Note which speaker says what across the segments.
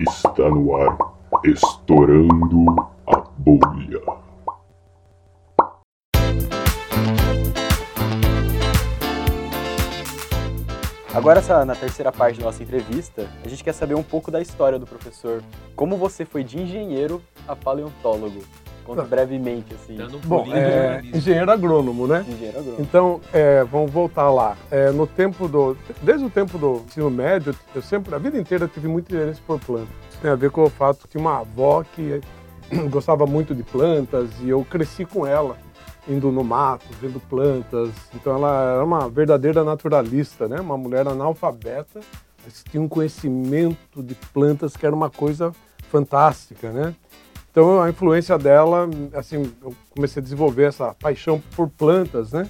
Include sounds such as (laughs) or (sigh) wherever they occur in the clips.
Speaker 1: Está no ar, estourando a bolha.
Speaker 2: Agora, na terceira parte da nossa entrevista, a gente quer saber um pouco da história do professor. Como você foi de engenheiro a paleontólogo? Conta
Speaker 3: Tá.
Speaker 2: brevemente, assim.
Speaker 4: Dando um
Speaker 3: Bom, é, engenheiro agrônomo, né?
Speaker 2: Engenheiro agrônomo.
Speaker 3: Então, é, vamos voltar lá. É, no tempo do, desde o tempo do ensino médio, eu sempre, a vida inteira, tive muito interesse por plantas. Isso tem a ver com o fato que tinha uma avó que (coughs) gostava muito de plantas e eu cresci com ela, indo no mato, vendo plantas. Então, ela era uma verdadeira naturalista, né? Uma mulher analfabeta, mas tinha um conhecimento de plantas que era uma coisa fantástica, né? Então a influência dela, assim, eu comecei a desenvolver essa paixão por plantas, né?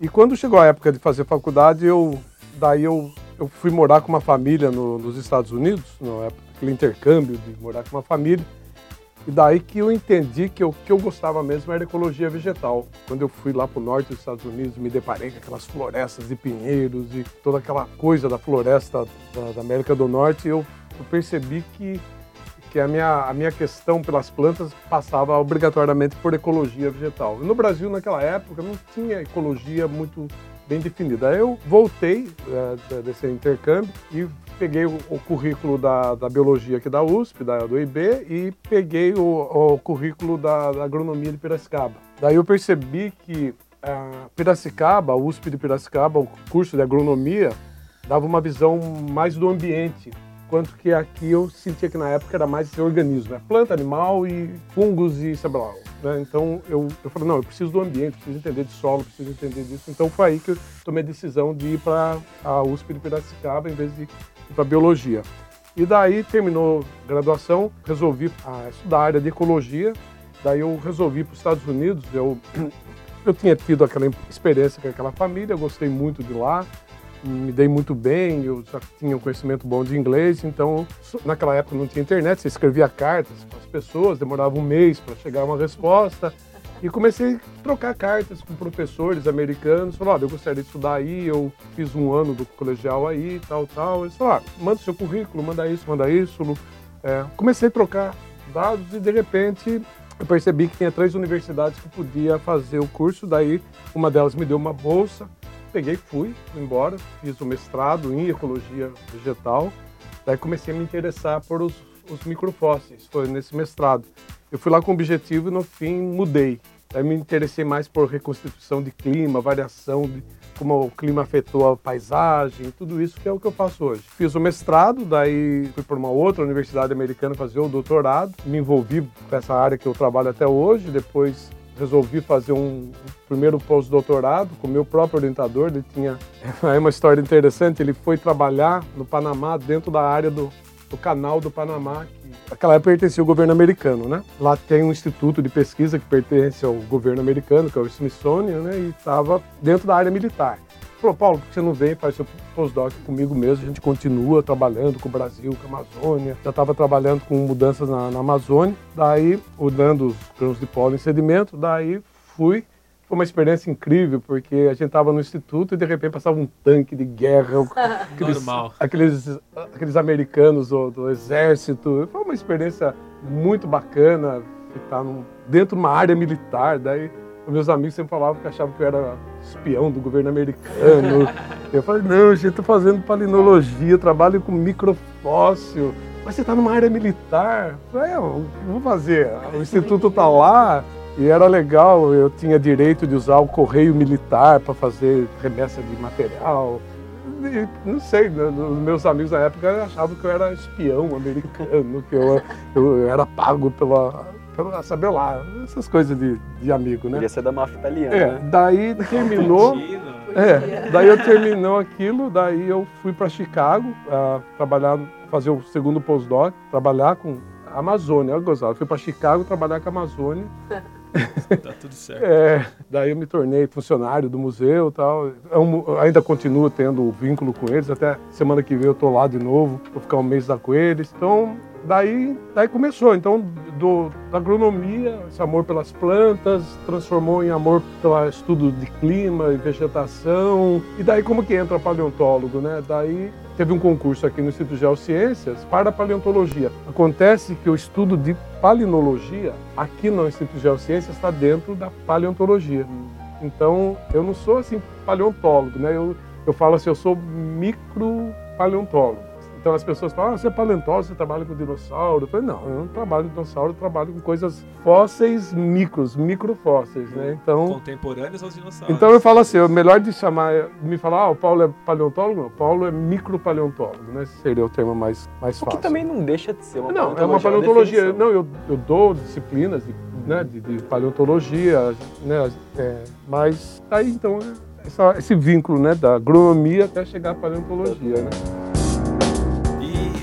Speaker 3: E quando chegou a época de fazer faculdade, eu daí eu, eu fui morar com uma família no- nos Estados Unidos, na época, aquele intercâmbio de morar com uma família. E daí que eu entendi que o que eu gostava mesmo era ecologia vegetal. Quando eu fui lá para o norte dos Estados Unidos, me deparei com aquelas florestas de pinheiros e toda aquela coisa da floresta da, da América do Norte, eu, eu percebi que que a minha, a minha questão pelas plantas passava obrigatoriamente por ecologia vegetal. No Brasil, naquela época, não tinha ecologia muito bem definida. Aí eu voltei é, desse intercâmbio e peguei o, o currículo da, da biologia aqui da USP, da, do IB, e peguei o, o currículo da, da agronomia de Piracicaba. Daí eu percebi que a Piracicaba, a USP de Piracicaba, o curso de agronomia, dava uma visão mais do ambiente, quanto que aqui eu sentia que na época era mais esse organismo, né? planta, animal e fungos e sei lá. Né? Então eu, eu falei, não, eu preciso do ambiente, preciso entender de solo, preciso entender disso. Então foi aí que eu tomei a decisão de ir para a USP de Piracicaba em vez de ir para biologia. E daí terminou a graduação, resolvi ah, estudar a área de ecologia. Daí eu resolvi para os Estados Unidos. Eu, (clears throat) eu tinha tido aquela experiência com aquela família, eu gostei muito de lá me dei muito bem, eu já tinha um conhecimento bom de inglês, então naquela época não tinha internet, você escrevia cartas para as pessoas, demorava um mês para chegar uma resposta. E comecei a trocar cartas com professores americanos, falou, olha, eu gostaria de estudar aí, eu fiz um ano do colegial aí, tal, tal. Eles falaram, ah, manda seu currículo, manda isso, manda isso. É, comecei a trocar dados e de repente eu percebi que tinha três universidades que podia fazer o curso, daí uma delas me deu uma bolsa, peguei, fui, embora, fiz o mestrado em ecologia vegetal, daí comecei a me interessar por os, os microfósseis, foi nesse mestrado. Eu fui lá com o objetivo e no fim mudei. Daí me interessei mais por reconstituição de clima, variação de como o clima afetou a paisagem, tudo isso que é o que eu faço hoje. Fiz o mestrado, daí fui para uma outra universidade americana fazer o doutorado, me envolvi com essa área que eu trabalho até hoje, depois resolvi fazer um primeiro pós-doutorado com meu próprio orientador. Ele tinha (laughs) é uma história interessante. Ele foi trabalhar no Panamá dentro da área do, do canal do Panamá, que naquela época pertencia ao governo americano, né? Lá tem um instituto de pesquisa que pertence ao governo americano, que é o Smithsonian, né? E estava dentro da área militar. Falou, Paulo, por que você não vem e faz seu pós-doc comigo mesmo? A gente continua trabalhando com o Brasil, com a Amazônia. Já estava trabalhando com mudanças na, na Amazônia. Daí, mudando os grãos de pólen em sedimento. Daí, fui. Foi uma experiência incrível, porque a gente estava no instituto e de repente passava um tanque de guerra. (laughs) Aqueles,
Speaker 4: Normal.
Speaker 3: Aqueles, aqueles americanos do, do exército. Foi uma experiência muito bacana estar num, dentro de uma área militar. Daí, meus amigos sempre falavam que achavam que eu era espião do governo americano. (laughs) Eu falei, não, gente, estou fazendo palinologia, trabalho com microfóssil. Mas você está numa área militar? Eu falei, é, eu vou fazer. O instituto está lá e era legal, eu tinha direito de usar o correio militar para fazer remessa de material. E, não sei, né, meus amigos na época achavam que eu era espião americano, que eu, eu era pago pela, pela, saber lá, essas coisas de, de amigo, né?
Speaker 2: Podia ser da máfia italiana.
Speaker 3: É,
Speaker 2: né?
Speaker 3: daí terminou. (laughs) É, daí eu terminou aquilo, daí eu fui para Chicago uh, trabalhar, fazer o segundo postdoc, trabalhar com a Amazônia, eu gostava. Fui para Chicago trabalhar com a Amazônia. (laughs)
Speaker 4: Tá tudo certo.
Speaker 3: É, daí eu me tornei funcionário do museu e tal. Eu ainda continuo tendo vínculo com eles, até semana que vem eu tô lá de novo, vou ficar um mês lá com eles. Então, daí, daí começou. Então, do, da agronomia, esse amor pelas plantas, transformou em amor pelo estudo de clima e vegetação. E daí como que entra paleontólogo, né? Daí teve um concurso aqui no Instituto de Geociências para paleontologia. Acontece que o estudo de palinologia aqui no Instituto de Geociências está dentro da paleontologia. Então, eu não sou assim paleontólogo, né? Eu, eu falo assim, eu sou micro paleontólogo. Então as pessoas falam, ah, você é paleontólogo, você trabalha com dinossauro. Eu falei, não, eu não trabalho com dinossauro, eu trabalho com coisas fósseis micros, microfósseis, né? Então,
Speaker 4: Contemporâneos aos dinossauros.
Speaker 3: então eu falo assim, o melhor de chamar, me falar, ah, o Paulo é paleontólogo, não, o Paulo é micropaleontólogo, né? Esse seria o termo mais, mais
Speaker 2: O
Speaker 3: fácil.
Speaker 2: que também não deixa de ser uma
Speaker 3: Não, é uma paleontologia.
Speaker 2: definição.
Speaker 3: Não, eu, eu dou disciplinas de, né, de, de paleontologia, né, é, mas aí então é essa- esse vínculo né, da agronomia até chegar à paleontologia. Né?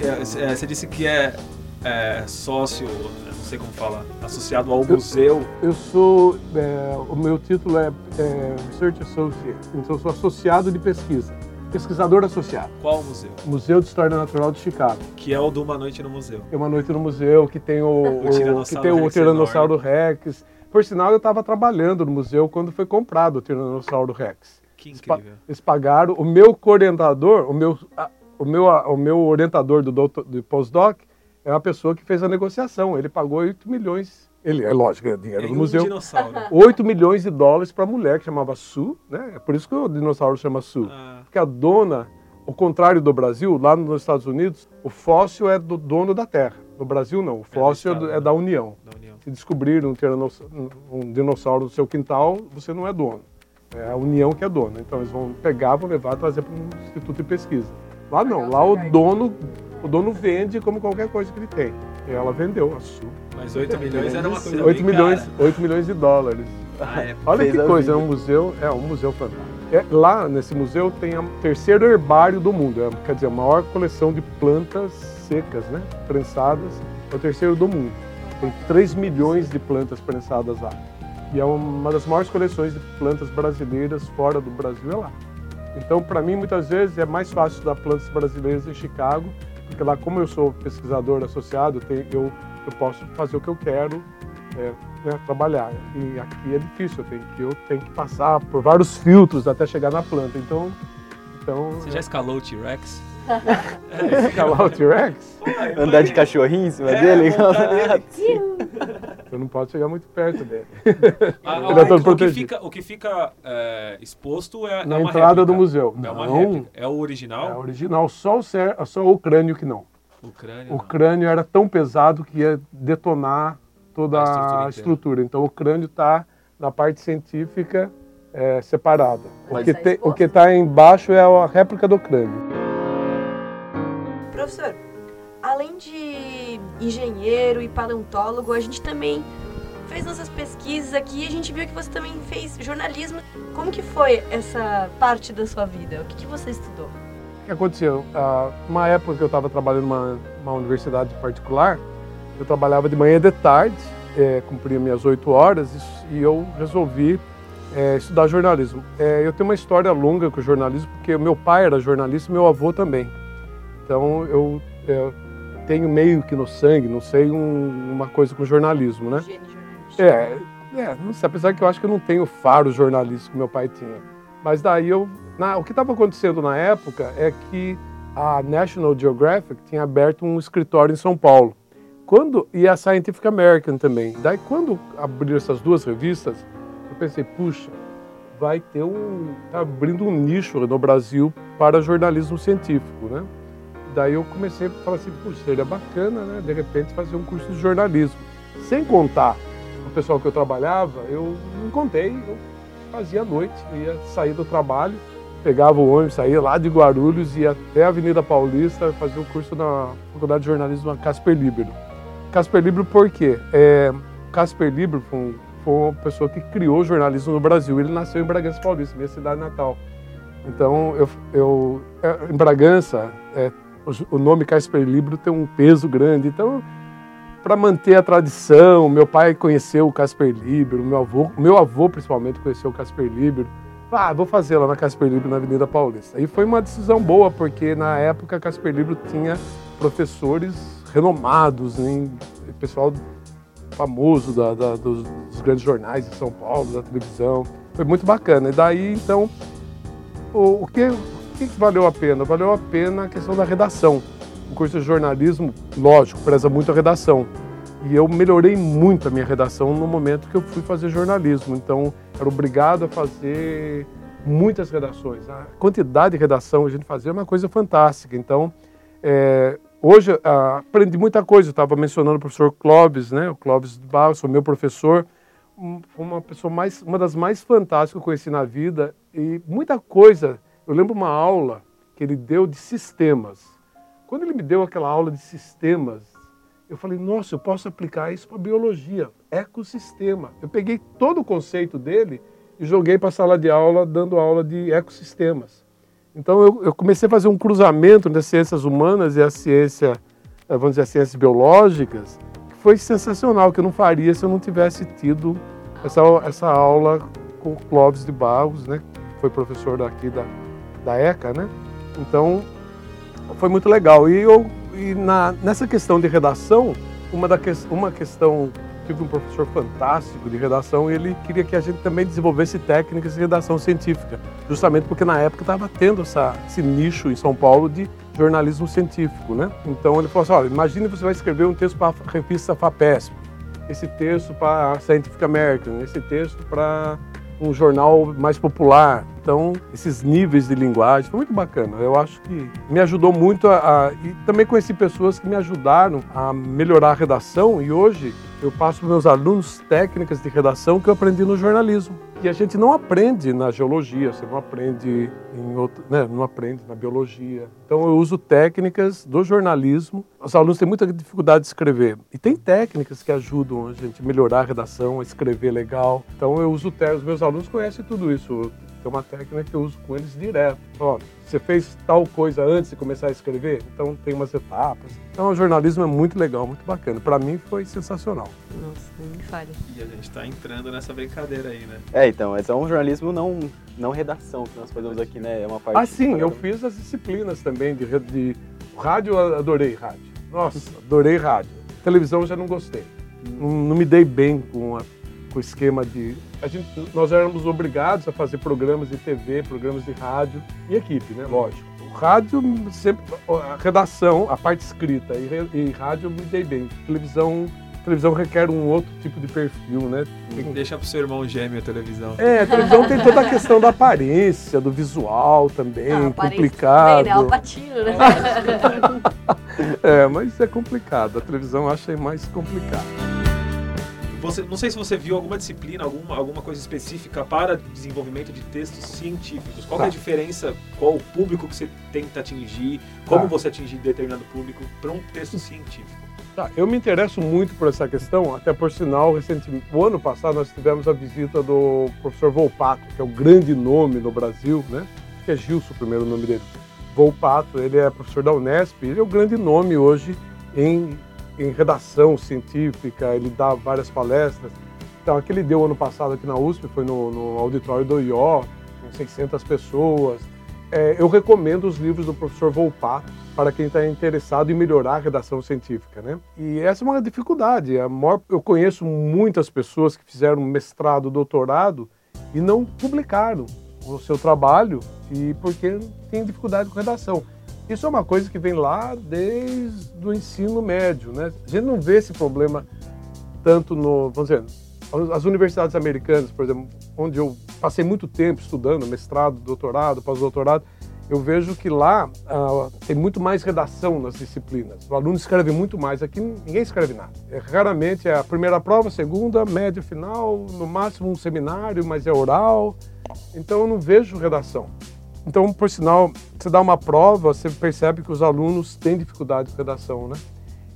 Speaker 4: É, c- é, você disse que é, é, sócio, eu não sei como fala, associado ao museu.
Speaker 3: Eu sou, é, o meu título é, é Research Associate, então eu sou associado de pesquisa, pesquisador associado.
Speaker 4: Qual museu?
Speaker 3: Museu de História Natural de Chicago.
Speaker 4: Que é o de Uma Noite no Museu.
Speaker 3: Tem uma noite no museu que tem o, (laughs)
Speaker 4: O
Speaker 3: que tem o
Speaker 4: Rex
Speaker 3: Tiranossauro Rex. Por sinal, eu estava trabalhando no museu quando foi comprado o Tiranossauro Rex.
Speaker 4: Que incrível.
Speaker 3: Eles pagaram. O meu coorientador, o meu, o meu, o meu orientador do, doutor, do postdoc é uma pessoa que fez a negociação. Ele pagou 8 milhões. Ele, é lógico, é dinheiro
Speaker 4: Em
Speaker 3: do
Speaker 4: um
Speaker 3: museu.
Speaker 4: dinossauro. (laughs)
Speaker 3: 8 milhões de dólares para a mulher que chamava Sue, né? É por isso que o dinossauro chama Sue.
Speaker 4: Ah,
Speaker 3: Porque a dona, ao contrário do Brasil, lá nos Estados Unidos, o fóssil é do dono da terra. No Brasil, não. O fóssil é, do-
Speaker 4: Estado,
Speaker 3: é
Speaker 4: né?
Speaker 3: da União.
Speaker 4: da União.
Speaker 3: Se descobrir um, um dinossauro no seu quintal, você não é dono. É a União que é dona. Então eles vão pegar, vão levar, trazer para um instituto de pesquisa. Lá não. Lá o dono, o dono vende como qualquer coisa que ele tem. E ela vendeu a Su.
Speaker 4: Mas 8 milhões era uma coisa
Speaker 3: 8
Speaker 4: bem
Speaker 3: milhões,
Speaker 4: cara.
Speaker 3: 8 milhões de dólares.
Speaker 4: Ah, é. (laughs)
Speaker 3: Olha que coisa, é um museu, é um museu fantástico. É, lá nesse museu tem o terceiro herbário do mundo, é, quer dizer, a maior coleção de plantas secas, né, prensadas, é o terceiro do mundo. Tem 3 milhões de plantas prensadas lá. E é uma das maiores coleções de plantas brasileiras fora do Brasil é lá. Então, para mim, muitas vezes é mais fácil estudar plantas brasileiras em Chicago, porque lá, como eu sou pesquisador associado, eu, eu, eu posso fazer o que eu quero, é, né, trabalhar. E aqui é difícil, eu tenho, que, eu tenho que passar por vários filtros até chegar na planta. Então, então
Speaker 4: Você já escalou o T-Rex? (laughs)
Speaker 3: escalar o T-Rex,
Speaker 2: Andar de cachorrinho em cima
Speaker 4: É,
Speaker 2: dele? (laughs)
Speaker 3: eu não posso chegar muito perto dele. (laughs)
Speaker 4: Ah,
Speaker 3: Ele é todo
Speaker 4: o, que fica, o que fica é, exposto é,
Speaker 3: Na
Speaker 4: é uma
Speaker 3: entrada
Speaker 4: réplica.
Speaker 3: do museu.
Speaker 4: É uma
Speaker 3: Não,
Speaker 4: réplica. É o
Speaker 3: é
Speaker 4: original?
Speaker 3: original, só o, cer- só o crânio que não.
Speaker 4: O crânio.
Speaker 3: O
Speaker 4: não.
Speaker 3: crânio era tão pesado que ia detonar toda
Speaker 4: A
Speaker 3: a
Speaker 4: estrutura
Speaker 3: estrutura.
Speaker 4: inteira.
Speaker 3: Então o crânio está na parte científica é, separada. O que
Speaker 5: tá
Speaker 3: o está embaixo é a réplica do crânio.
Speaker 5: Professor, além de engenheiro e paleontólogo, a gente também fez nossas pesquisas aqui e a gente viu que você também fez jornalismo. Como que foi essa parte da sua vida? O que, que você estudou?
Speaker 3: O que aconteceu? Ah, uma época que eu estava trabalhando numa uma universidade particular, eu trabalhava de manhã e de tarde, eh, cumpria minhas oito horas e, e eu resolvi eh, estudar jornalismo. Eh, eu tenho uma história longa com jornalismo, porque meu pai era jornalista e meu avô também. Então eu, eu tenho meio que no sangue, não sei, um- uma coisa com jornalismo, né? É, é, não sei, apesar que eu acho que eu não tenho faro jornalístico que meu pai tinha. Mas daí eu. na- o que estava acontecendo na época é que a National Geographic tinha aberto um escritório em São Paulo. Quando, e a Scientific American também. Daí quando abriram essas duas revistas, eu pensei, puxa, vai ter um. tá abrindo um nicho no Brasil para jornalismo científico, né? Daí eu comecei a falar assim, puxa, seria bacana, né? De repente fazer um curso de jornalismo. Sem contar o pessoal que eu trabalhava, eu não contei, eu fazia à noite, eu ia sair do trabalho, pegava o ônibus, saía lá de Guarulhos, ia até a Avenida Paulista, fazer o curso na Faculdade de Jornalismo na Casper Libero. Casper Libero por quê? É, Casper Libero foi, um- foi uma pessoa que criou o jornalismo no Brasil. Ele nasceu em Bragança Paulista, minha cidade natal. Então, eu, eu é, em Bragança, é, o, nome Casper Libero tem um peso grande. Então, para manter a tradição, meu pai conheceu o Casper Libero, meu avô, meu avô principalmente conheceu o Casper Libero. Ah, vou fazer lá na Casper Libro, na Avenida Paulista. E foi uma decisão boa, porque na época Casper Libro tinha professores renomados, né? pessoal famoso da, da, dos, dos, grandes jornais de São Paulo, da televisão. Foi muito bacana. E daí, então, o, o, que, o que valeu a pena? Valeu a pena a questão da redação. O curso de jornalismo, lógico, preza muito a redação. E eu melhorei muito a minha redação no momento que eu fui fazer jornalismo. Então, era obrigado a fazer muitas redações. A quantidade de redação que a gente fazia é uma coisa fantástica. Então, é, hoje ah, aprendi muita coisa. Eu estava mencionando o professor Clóvis, né? O Clóvis Barros, o meu professor. Foi uma pessoa mais, uma das mais fantásticas que eu conheci na vida. E muita coisa. Eu lembro uma aula que ele deu de sistemas. Quando ele me deu aquela aula de sistemas, eu falei, nossa, eu posso aplicar isso para biologia, ecossistema. Eu peguei todo o conceito dele e joguei para a sala de aula, dando aula de ecossistemas. Então eu, eu, comecei a fazer um cruzamento das ciências humanas e a ciência, vamos dizer, as ciências biológicas, que foi sensacional, que eu não faria se eu não tivesse tido essa, essa aula com o Clóvis de Barros, né, que foi professor daqui da, da ECA, né? Então foi muito legal. E eu e na, nessa questão de redação, uma, da, uma questão, tive um professor fantástico de redação e ele queria que a gente também desenvolvesse técnicas de redação científica, justamente porque na época estava tendo essa, esse nicho em São Paulo de jornalismo científico, né? Então ele falou assim, olha, imagine você vai escrever um texto para a revista FAPESP, esse texto para a Scientific American, esse texto para um jornal mais popular. Então, esses níveis de linguagem foi muito bacana. Eu acho que me ajudou muito a, a e também conheci pessoas que me ajudaram a melhorar a redação e hoje eu passo para meus alunos técnicas de redação que eu aprendi no jornalismo. E a gente não aprende na geologia, você não aprende em outro, né, não aprende na biologia. Então eu uso técnicas do jornalismo. Os alunos têm muita dificuldade de escrever e tem técnicas que ajudam a gente a melhorar a redação, a escrever legal. Então eu uso os meus alunos conhecem tudo isso. Tem uma técnica que eu uso com eles direto. Ó, você fez tal coisa antes de começar a escrever? Então tem umas etapas. Então o jornalismo é muito legal, muito bacana. Para mim foi sensacional.
Speaker 5: Nossa, nem me falha.
Speaker 4: E a gente está entrando nessa brincadeira aí, né?
Speaker 2: É, então, mas é um jornalismo não, não redação que nós fazemos aqui, né? É uma parte.
Speaker 3: Ah, sim, eu fiz as disciplinas também de, de rádio, adorei rádio. Nossa, adorei rádio. Televisão já não gostei. Não, não me dei bem com a com o esquema de. A gente, nós éramos obrigados a fazer programas de TV, programas de rádio e equipe, né? Lógico. O rádio, sempre, a redação, a parte escrita e, e rádio eu me dei bem. Televisão televisão requer um outro tipo de perfil, né?
Speaker 4: Deixa pro seu irmão gêmeo a televisão.
Speaker 3: É, a televisão tem toda a questão da aparência, do visual também, ah, complicado. Também,
Speaker 5: né? Alpatino, né? (laughs)
Speaker 3: é, mas é complicado. A televisão eu achei mais complicado.
Speaker 4: Você, não sei se você viu alguma disciplina, alguma, alguma coisa específica para desenvolvimento de textos científicos. Qual tá. é a tá. diferença? Qual o público que você tenta atingir? Como tá. você atingir determinado público para um texto científico?
Speaker 3: Tá, eu me interesso muito por essa questão, até por sinal, recentemente, o ano passado nós tivemos a visita do professor Volpato, que é o grande nome no Brasil, né? Que é Gilson o primeiro nome dele. Volpato, ele é professor da Unesp, ele é o grande nome hoje em em redação científica, ele dá várias palestras. Então, aquele deu ano passado aqui na USP, foi no, no auditório do IO, com 600 pessoas. É, eu recomendo os livros do professor Volpato para quem está interessado em melhorar a redação científica. Né? E essa é uma dificuldade. Maior, eu conheço muitas pessoas que fizeram mestrado, doutorado e não publicaram o seu trabalho e porque tem dificuldade com redação. Isso é uma coisa que vem lá desde o ensino médio, né? A gente não vê esse problema tanto no, vamos dizer, as universidades americanas, por exemplo, onde eu passei muito tempo estudando, mestrado, doutorado, pós-doutorado, eu vejo que lá uh, tem muito mais redação nas disciplinas. O aluno escreve muito mais. Aqui ninguém escreve nada. É, raramente é a primeira prova, segunda, média, final, no máximo um seminário, mas é oral. Então eu não vejo redação. Então, por sinal, você dá uma prova, você percebe que os alunos têm dificuldade de redação, né?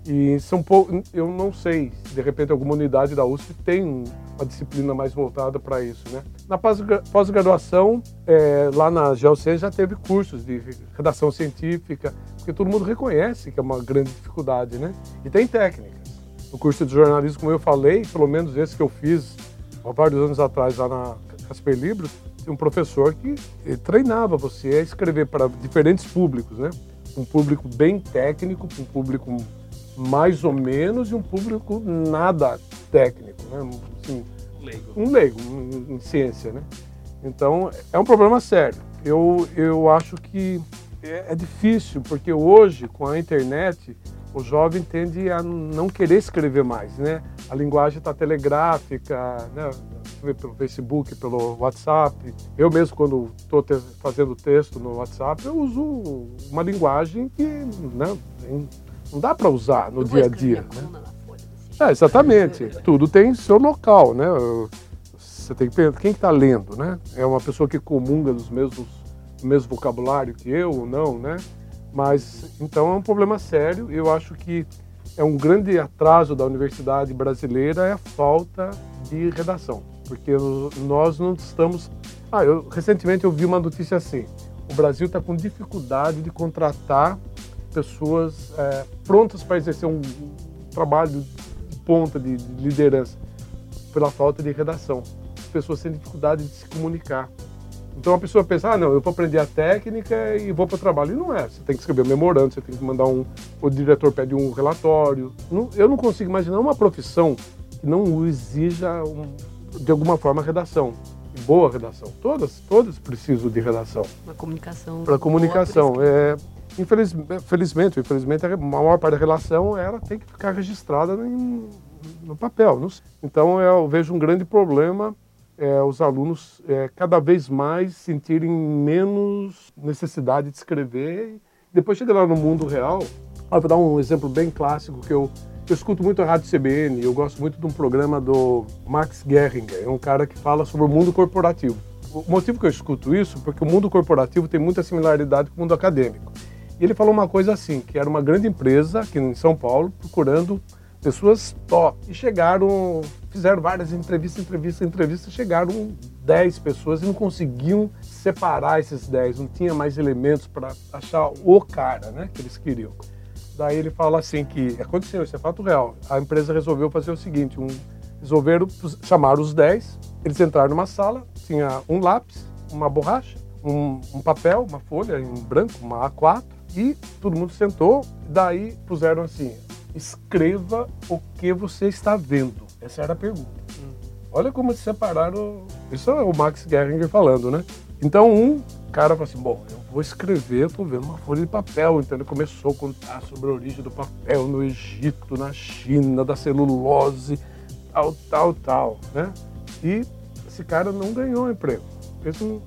Speaker 3: E são pouco, eu não sei, se de repente alguma unidade da USP tem uma disciplina mais voltada para isso, né? Na pós-graduação, é, lá na GeoC já teve cursos de redação científica, porque todo mundo reconhece que é uma grande dificuldade, né? E tem técnicas. No curso de jornalismo, como eu falei, pelo menos esse que eu fiz há vários anos atrás lá na Casper Libros, um professor que treinava você a escrever para diferentes públicos, né? Um público bem técnico, um público mais ou menos e um público nada técnico, né? Assim,
Speaker 4: Leigo.
Speaker 3: um leigo em, em ciência, né? Então é um problema sério. Eu, eu acho que é, é difícil porque hoje com a internet o jovem tende a não querer escrever mais, né? A linguagem está telegráfica, né? pelo Facebook, pelo WhatsApp. Eu mesmo, quando estou te fazendo texto no WhatsApp, eu uso uma linguagem que né, não dá para usar no
Speaker 5: vou
Speaker 3: dia a dia. Né?
Speaker 5: folha.
Speaker 3: É, exatamente. Tudo tem seu local, né? Você tem que pensar, quem está lendo, né? É uma pessoa que comunga dos mesmos, do mesmo vocabulário que eu ou não, né? Mas, então é um problema sério. Eu acho que é um grande atraso da universidade brasileira é a falta de redação. Porque nós não estamos... Ah, eu, recentemente eu vi uma notícia assim. O Brasil está com dificuldade de contratar pessoas é, prontas para exercer um trabalho de ponta, de, de liderança, pela falta de redação. As pessoas têm dificuldade de se comunicar. Então a pessoa pensa, ah, não, eu vou aprender a técnica e vou para o trabalho. E não é. Você tem que escrever um memorando, você tem que mandar um. O diretor pede um relatório. Não, eu não consigo imaginar uma profissão que não exija, um, de alguma forma, redação. Boa redação. Todas, todas precisam de redação.
Speaker 5: Uma comunicação.
Speaker 3: Para comunicação. É, infeliz, felizmente, infelizmente, a maior parte da relação ela tem que ficar registrada em, no papel. não. Então eu vejo um grande problema é, os alunos é, cada vez mais sentirem menos necessidade de escrever. Depois chega lá no mundo real. Ah, vou dar um exemplo bem clássico que eu, eu escuto muito a Rádio CBN, eu gosto muito de um programa do Max Geringer, é um cara que fala sobre o mundo corporativo. O motivo que eu escuto isso é porque o mundo corporativo tem muita similaridade com o mundo acadêmico. E ele falou uma coisa assim, que era uma grande empresa aqui em São Paulo procurando pessoas top. E chegaram, fizeram várias entrevistas, entrevistas, entrevistas, chegaram 10 pessoas e não conseguiam separar esses 10, não tinha mais elementos para achar o cara né, que eles queriam. Daí ele fala assim que aconteceu, isso é fato real. A empresa resolveu fazer o seguinte, um, resolveram chamar os 10, eles entraram numa sala, tinha um lápis, uma borracha, um, um papel, uma folha em branco, uma A4, e todo mundo sentou, daí puseram assim, escreva o que você está vendo. Essa era a pergunta. Olha como se separaram. Isso é o Max Geringer falando, né? Então, um cara falou assim: bom, eu vou escrever, eu tô vendo uma folha de papel. Então, ele começou a contar sobre a origem do papel no Egito, na China, da celulose, tal, tal, tal, né? E esse cara não ganhou emprego. Esse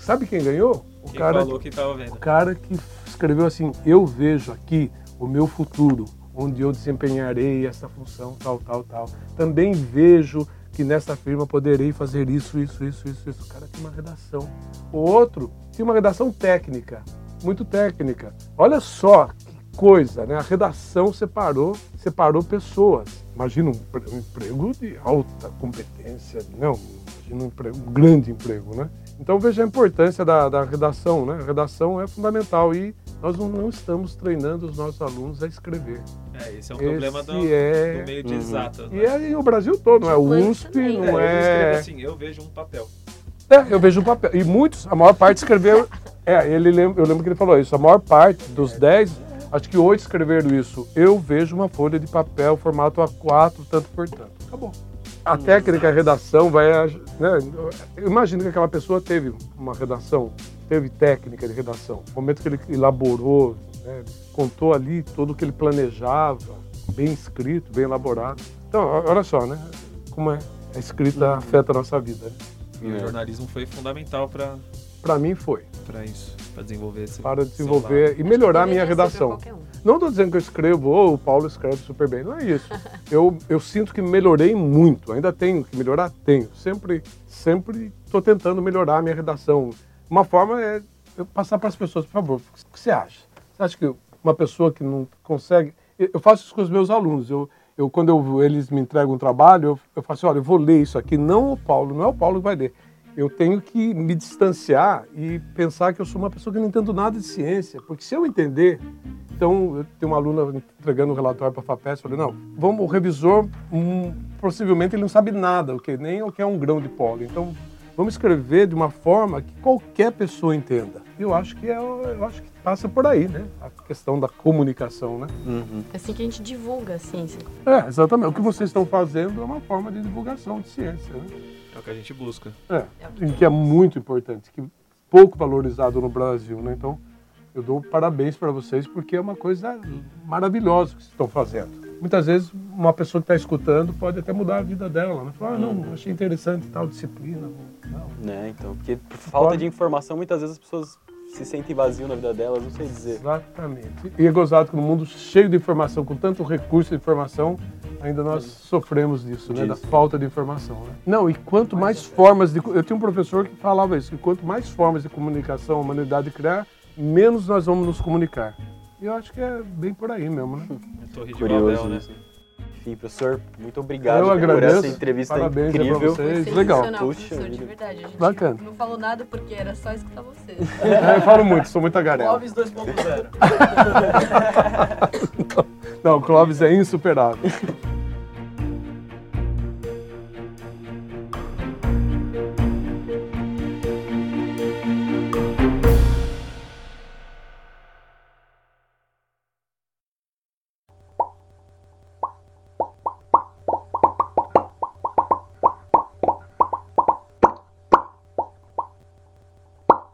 Speaker 3: Sabe quem ganhou? O
Speaker 4: Quem
Speaker 3: cara
Speaker 4: falou que estava vendo.
Speaker 3: o cara que escreveu assim: Eu vejo aqui o meu futuro, onde eu desempenharei essa função, tal, tal, tal. Também vejo que nessa firma poderei fazer isso, isso, isso, isso, isso. O cara tem uma redação. O outro tinha uma redação técnica, muito técnica. Olha só que coisa, né? A redação separou, separou pessoas. Imagina um, um emprego de alta competência, não, imagina um, emprego, um grande emprego, né? Então veja a importância da, da redação, né? A redação é fundamental e nós não, não estamos treinando os nossos alunos a escrever.
Speaker 4: É, esse é um problema do,
Speaker 3: Esse é-
Speaker 4: do meio de
Speaker 2: Uhum.
Speaker 4: exatas.
Speaker 3: E
Speaker 4: Né?
Speaker 3: é em o Brasil todo, não é? O USP,
Speaker 5: também,
Speaker 3: não
Speaker 4: É,
Speaker 3: é.
Speaker 4: assim, eu vejo um papel.
Speaker 3: É, eu vejo um papel. E muitos, a maior parte escreveu. É, ele eu lembro que ele falou isso. A maior parte dos 10, acho que 8 escreveram isso. Eu vejo uma folha de papel, formato A4, tanto por tanto. Acabou. A técnica, a redação vai. Né, eu imagino que aquela pessoa teve uma redação, teve técnica de redação. No momento que ele elaborou, né, contou ali tudo o que ele planejava, bem escrito, bem elaborado. Então, olha só, né? Como é. A escrita afeta a nossa vida. Né?
Speaker 4: E o jornalismo foi fundamental para
Speaker 3: Para mim foi.
Speaker 4: para isso, para desenvolver esse
Speaker 3: Para desenvolver e melhorar a minha redação.
Speaker 5: um.
Speaker 3: Não estou dizendo que eu escrevo, ou o Paulo escreve super bem, não é isso. (laughs) Eu, eu sinto que melhorei muito, ainda tenho que melhorar? Tenho. Sempre sempre estou tentando melhorar a minha redação. Uma forma é eu passar para as pessoas, por favor, o que você acha? Você acha que uma pessoa que não consegue... Eu faço isso com os meus alunos, eu, eu quando eu- eles me entregam um trabalho, eu, eu faço assim, olha, eu vou ler isso aqui, não o Paulo, não é o Paulo que vai ler. Eu tenho que me distanciar e pensar que eu sou uma pessoa que não entendo nada de ciência, porque se eu entender, então eu tenho uma aluna entregando um relatório para a FAPES, falei, não, vamos, o revisor, hum, possivelmente ele não sabe nada, o que nem o que é um grão de pólen, então Vamos escrever de uma forma que qualquer pessoa entenda. Eu acho que é, eu acho que passa por aí, né? A questão da comunicação, né?
Speaker 2: Uhum.
Speaker 5: É assim que a gente divulga a ciência.
Speaker 3: É, exatamente. O que vocês estão fazendo é uma forma de divulgação de ciência, né?
Speaker 4: É o que a gente busca.
Speaker 3: É, e que é muito importante, que pouco valorizado no Brasil, né? Então, eu dou parabéns para vocês porque é uma coisa maravilhosa que vocês estão fazendo. Muitas vezes uma pessoa que está escutando pode até mudar a vida dela, né? Falar, ah, não, achei interessante tal disciplina. Não.
Speaker 2: Né, então, porque por falta de informação, muitas vezes as pessoas se sentem vazias na vida delas, não sei dizer.
Speaker 3: Exatamente. E é gozado que no mundo cheio de informação, com tanto recurso de informação, ainda nós sofremos disso, né? Da
Speaker 2: Disso.
Speaker 3: falta de informação, né? Não, e quanto mais formas de... Eu tinha um professor que falava isso, que quanto mais formas de comunicação a humanidade criar, menos nós vamos nos comunicar. E eu acho que é bem por aí mesmo, né?
Speaker 4: É Torre de
Speaker 2: Curioso
Speaker 4: Babel, né?
Speaker 2: Enfim, professor, muito obrigado
Speaker 3: Eu
Speaker 2: por
Speaker 3: agradeço.
Speaker 2: essa entrevista
Speaker 3: Parabéns
Speaker 2: incrível.
Speaker 3: você.
Speaker 5: Foi
Speaker 3: legal.
Speaker 2: Puxa
Speaker 5: professor, de verdade. A gente
Speaker 3: Bacana.
Speaker 5: não falou nada porque era só escutar você.
Speaker 3: É, eu falo muito, sou muito tagarela.
Speaker 6: Clóvis 2.0. (laughs)
Speaker 3: Não, o Clóvis é insuperável.